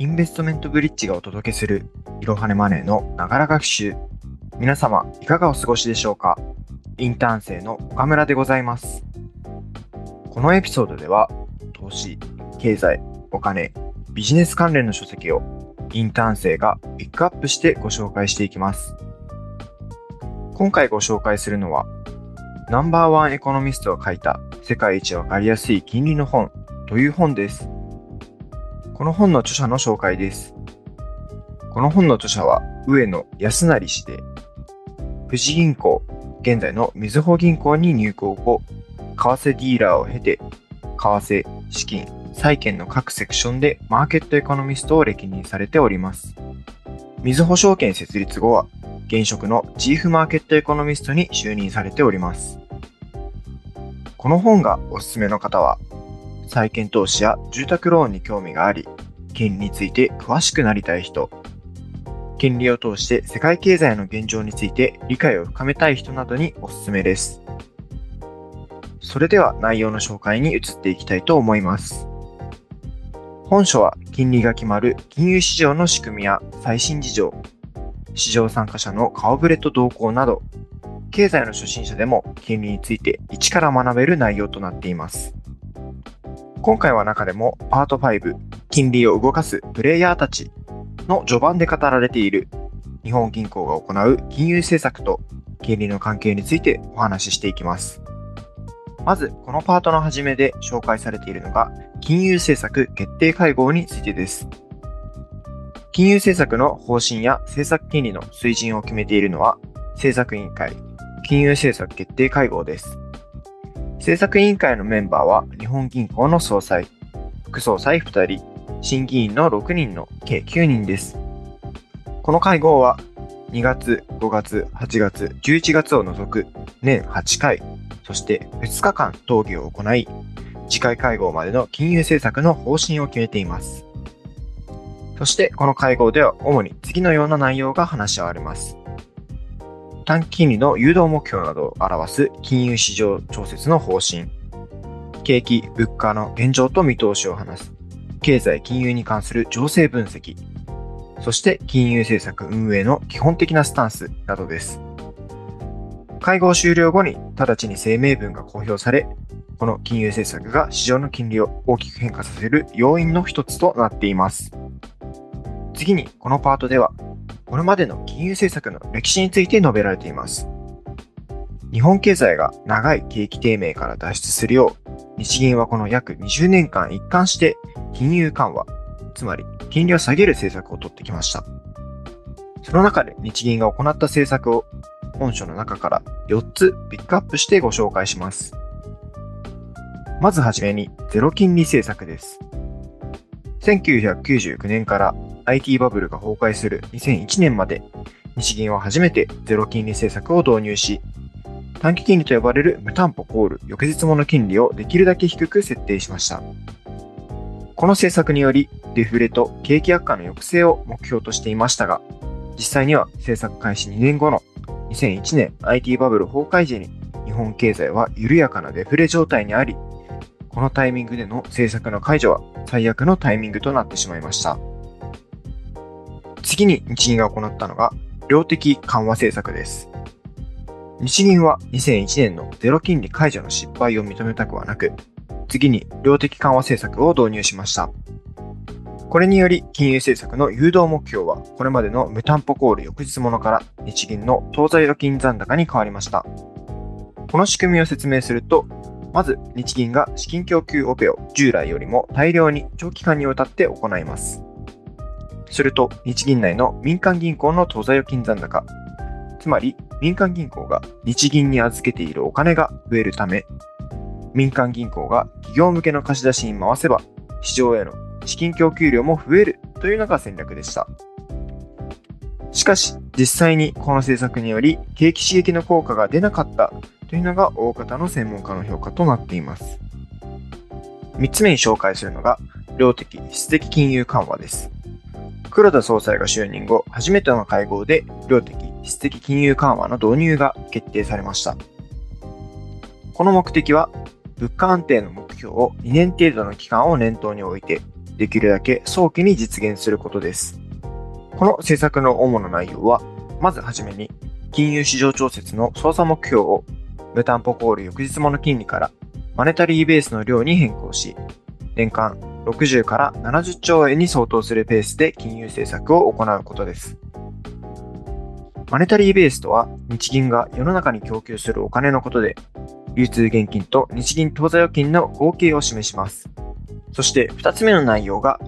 インベストメントブリッジがお届けするいろはねマネーのながら学習。皆様、いかがお過ごしでしょうか？インターン生の岡村でございます。このエピソードでは、投資、経済、お金、ビジネス関連の書籍をインターン生がピックアップしてご紹介していきます。今回ご紹介するのは、ナンバーワンエコノミストが書いた世界一わかりやすい金利の本という本です。この本の著者の紹介です。この本の著者は上野康成氏で、富士銀行、現在のみずほ銀行に入行後、為替ディーラーを経て、為替、資金、債券の各セクションでマーケットエコノミストを歴任されております。みずほ証券設立後は、現職のチーフマーケットエコノミストに就任されております。この本がおすすめの方は、債券投資や住宅ローンに興味があり、金利について詳しくなりたい人、金利を通して世界経済の現状について理解を深めたい人などにおすすめです。それでは内容の紹介に移っていきたいと思います。本書は金利が決まる金融市場の仕組みや最新事情、市場参加者の顔ぶれと動向など、経済の初心者でも金利について一から学べる内容となっています。今回は中でもパート5、金利を動かすプレイヤーたちの序盤で語られている日本銀行が行う金融政策と金利の関係についてお話ししていきます。まず、このパートの初めで紹介されているのが、金融政策決定会合についてです。金融政策の方針や政策金利の水準を決めているのは、政策委員会、金融政策決定会合です。政策委員会のメンバーは日本銀行の総裁、副総裁2人、審議員の6人の計9人です。この会合は2月、5月、8月、11月を除く年8回、そして2日間討議を行い、次回会合までの金融政策の方針を決めています。そしてこの会合では主に次のような内容が話し合われます。短期金利の誘導目標などを表す金融市場調節の方針、景気、物価の現状と見通しを話す、経済金融に関する情勢分析、そして金融政策運営の基本的なスタンスなどです。会合終了後に直ちに声明文が公表され、この金融政策が市場の金利を大きく変化させる要因の一つとなっています。次に、このパートでは、これまでの金融政策の歴史について述べられています。日本経済が長い景気低迷から脱出するよう、日銀はこの約20年間一貫して金融緩和、つまり金利を下げる政策を取ってきました。その中で日銀が行った政策を本書の中から4つピックアップしてご紹介します。まずはじめにゼロ金利政策です。1999年から IT バブルが崩壊する2001年まで、日銀は初めてゼロ金利政策を導入し、短期金利と呼ばれる無担保コール翌日物金利をできるだけ低く設定しました。この政策により、デフレと景気悪化の抑制を目標としていましたが、実際には政策開始2年後の2001年 IT バブル崩壊時に日本経済は緩やかなデフレ状態にあり、このタイミングでの政策の解除は最悪のタイミングとなってしまいました。次に日銀が行ったのが、量的緩和政策です。日銀は2001年のゼロ金利解除の失敗を認めたくはなく、次に量的緩和政策を導入しました。これにより、金融政策の誘導目標は、これまでの無担保コール翌日ものから日銀の当座預金残高に変わりました。この仕組みを説明すると、まず、日銀が資金供給オペを従来よりも大量に長期間にわたって行います。すると、日銀内の民間銀行の当座預金残高、つまり民間銀行が日銀に預けているお金が増えるため、民間銀行が企業向けの貸し出しに回せば、市場への資金供給量も増えるというのが戦略でした。しかし、実際にこの政策により景気刺激の効果が出なかったというのが大方の専門家の評価となっています。3つ目に紹介するのが、量的質的金融緩和です。黒田総裁が就任後、初めての会合で量的質的金融緩和の導入が決定されました。この目的は、物価安定の目標を2年程度の期間を念頭に置いて、できるだけ早期に実現することです。この政策の主な内容は、まずはじめに、金融市場調節の操作目標を、無担保コール翌日もの金利からマネタリーベースの量に変更し、年間60から70兆円に相当するペースで金融政策を行うことです。マネタリーベースとは、日銀が世の中に供給するお金のことで、流通現金と日銀当座預金の合計を示します。そして2つ目の内容が、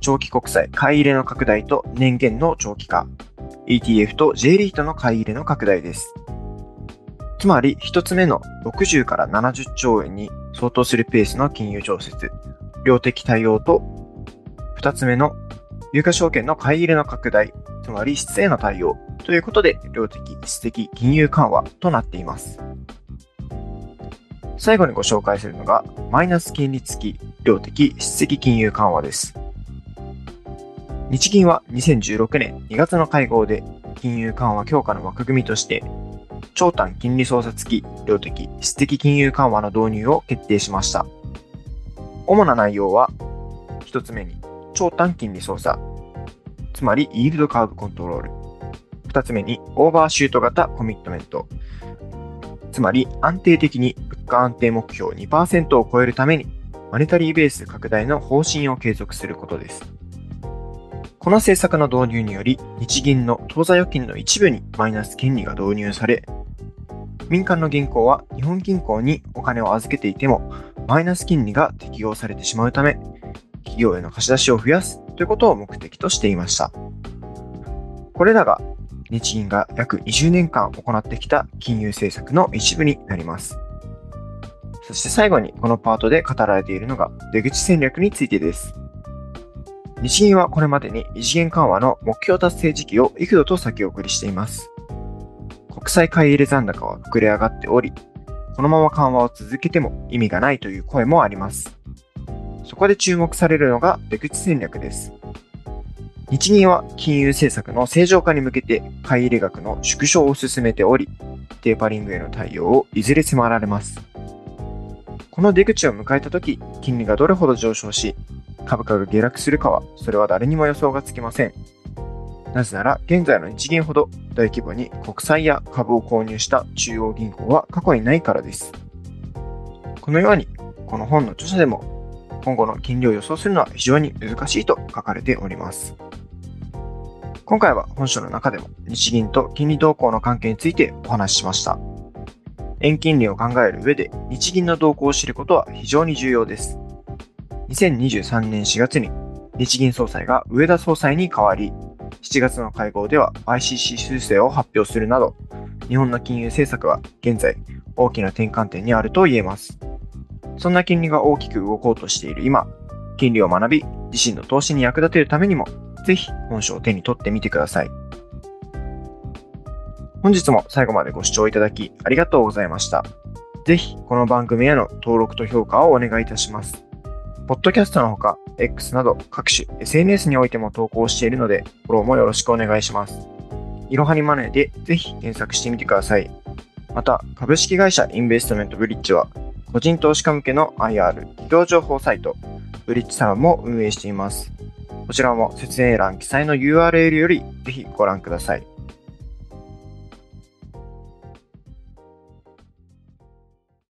長期国債買い入れの拡大と年限の長期化、ETF と J リートの買い入れの拡大です。つまり、1つ目の60から70兆円に相当するペースの金融調節、量的対応と、2つ目の有価証券の買い入れの拡大、つまり質への対応ということで、量的、質的金融緩和となっています。最後にご紹介するのが、マイナス金利付き、量的、質的金融緩和です。日銀は2016年2月の会合で、金融緩和強化の枠組みとして、長短金利操作付き、量的、質的金融緩和の導入を決定しました。主な内容は、一つ目に、長短金利操作、つまりイールドカーブコントロール。二つ目に、オーバーシュート型コミットメント、つまり安定的に物価安定目標2%を超えるために、マネタリーベース拡大の方針を継続することです。この政策の導入により、日銀の当座預金の一部にマイナス金利が導入され、民間の銀行は日本銀行にお金を預けていても、マイナス金利が適用されてしまうため、企業への貸し出しを増やすということを目的としていました。これらが日銀が約20年間行ってきた金融政策の一部になります。そして最後にこのパートで語られているのが出口戦略についてです。日銀はこれまでに異次元緩和の目標達成時期を幾度と先送りしています。国債買い入れ残高は膨れ上がっており、このまま緩和を続けても意味がないという声もあります。そこで注目されるのが出口戦略です。日銀は金融政策の正常化に向けて買い入れ額の縮小を進めており、テーパリングへの対応をいずれ迫られます。この出口を迎えたとき、金利がどれほど上昇し、株価が下落するかは、それは誰にも予想がつきません。なぜなら、現在の日銀ほど大規模に国債や株を購入した中央銀行は過去にないからです。このように、この本の著者でも、今後の金利を予想するのは非常に難しいと書かれております。今回は本書の中でも日銀と金利動向の関係についてお話ししました。円金利を考える上で日銀の動向を知ることは非常に重要です。2023年4月に日銀総裁が上田総裁に代わり、7月の会合では ICC 修正を発表するなど、日本の金融政策は現在大きな転換点にあると言えます。そんな金利が大きく動こうとしている今、金利を学び、自身の投資に役立てるためにも、ぜひ本書を手に取ってみてください。本日も最後までご視聴いただきありがとうございました。ぜひこの番組への登録と評価をお願いいたします。ポッドキャストのほか、X など各種 SNS においても投稿しているので、フォローもよろしくお願いします。いろはにマネーでぜひ検索してみてください。また、株式会社インベストメントブリッジは、個人投資家向けの IR 企業情報サイト、ブリッジサロンも運営しています。こちらも説明欄記載の URL よりぜひご覧ください。